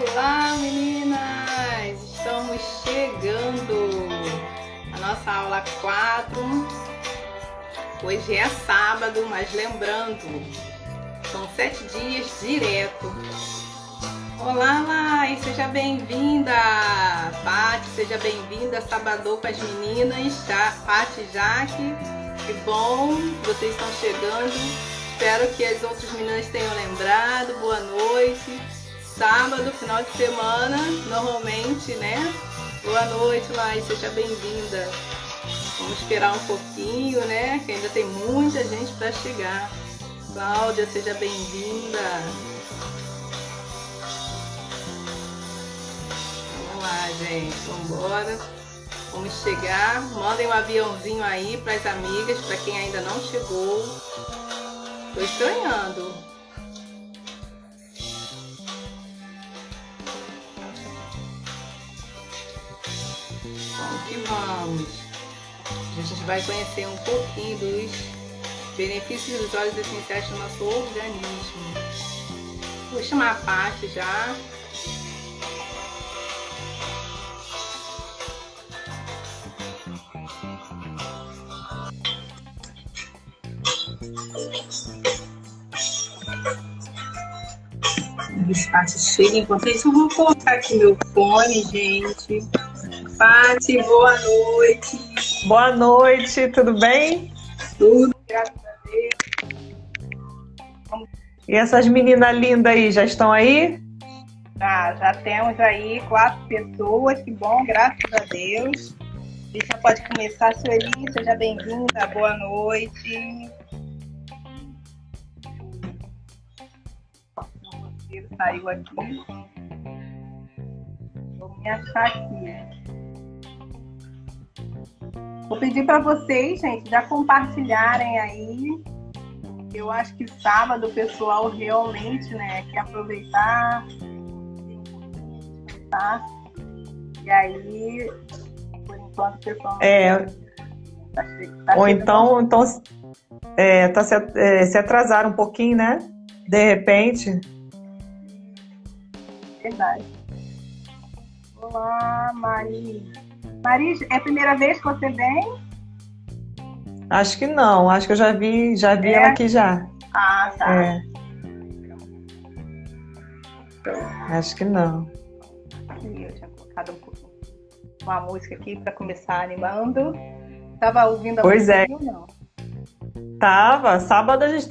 Olá meninas! Estamos chegando a nossa aula 4. Hoje é sábado, mas lembrando, são sete dias direto. Olá, Lai, seja bem-vinda! Pati, seja bem-vinda, sabadão para as meninas, tá? Pati Jaque, que bom, vocês estão chegando. Espero que as outras meninas tenham lembrado. Boa noite. Sábado, final de semana, normalmente, né? Boa noite, Lai, seja bem-vinda. Vamos esperar um pouquinho, né? Que ainda tem muita gente para chegar. Cláudia, seja bem-vinda. Vamos lá, gente. Vamos embora. Vamos chegar. Mandem um aviãozinho aí para as amigas, para quem ainda não chegou. Tô estranhando. Que vamos. A gente vai conhecer um pouquinho dos benefícios dos óleos essenciais no nosso organismo. Vou chamar a parte já. Pati chega enquanto isso. Eu vou colocar aqui meu fone, gente. Pati, boa noite. Boa noite, tudo bem? Tudo, graças a Deus. E essas meninas lindas aí, já estão aí? Já, já temos aí quatro pessoas, que bom, graças a Deus. Gente já pode começar, Sueli, seja bem-vinda, boa noite. O saiu aqui. Vou me achar aqui. Vou pedir para vocês, gente, já compartilharem aí. Eu acho que sábado o pessoal realmente, né, quer aproveitar, tá? E aí, por enquanto o pessoal é. Tá, tá Ou então, então é, tá se, é, se atrasaram um pouquinho, né? De repente. Verdade. Olá, Mari. Mari, é a primeira vez que você vem? Acho que não, acho que eu já vi, já vi é? ela aqui já. Ah, tá. É. Acho que não. Eu tinha colocado um uma música aqui para começar animando. Tava ouvindo a pois música é. ou não? Tava, sábado a gente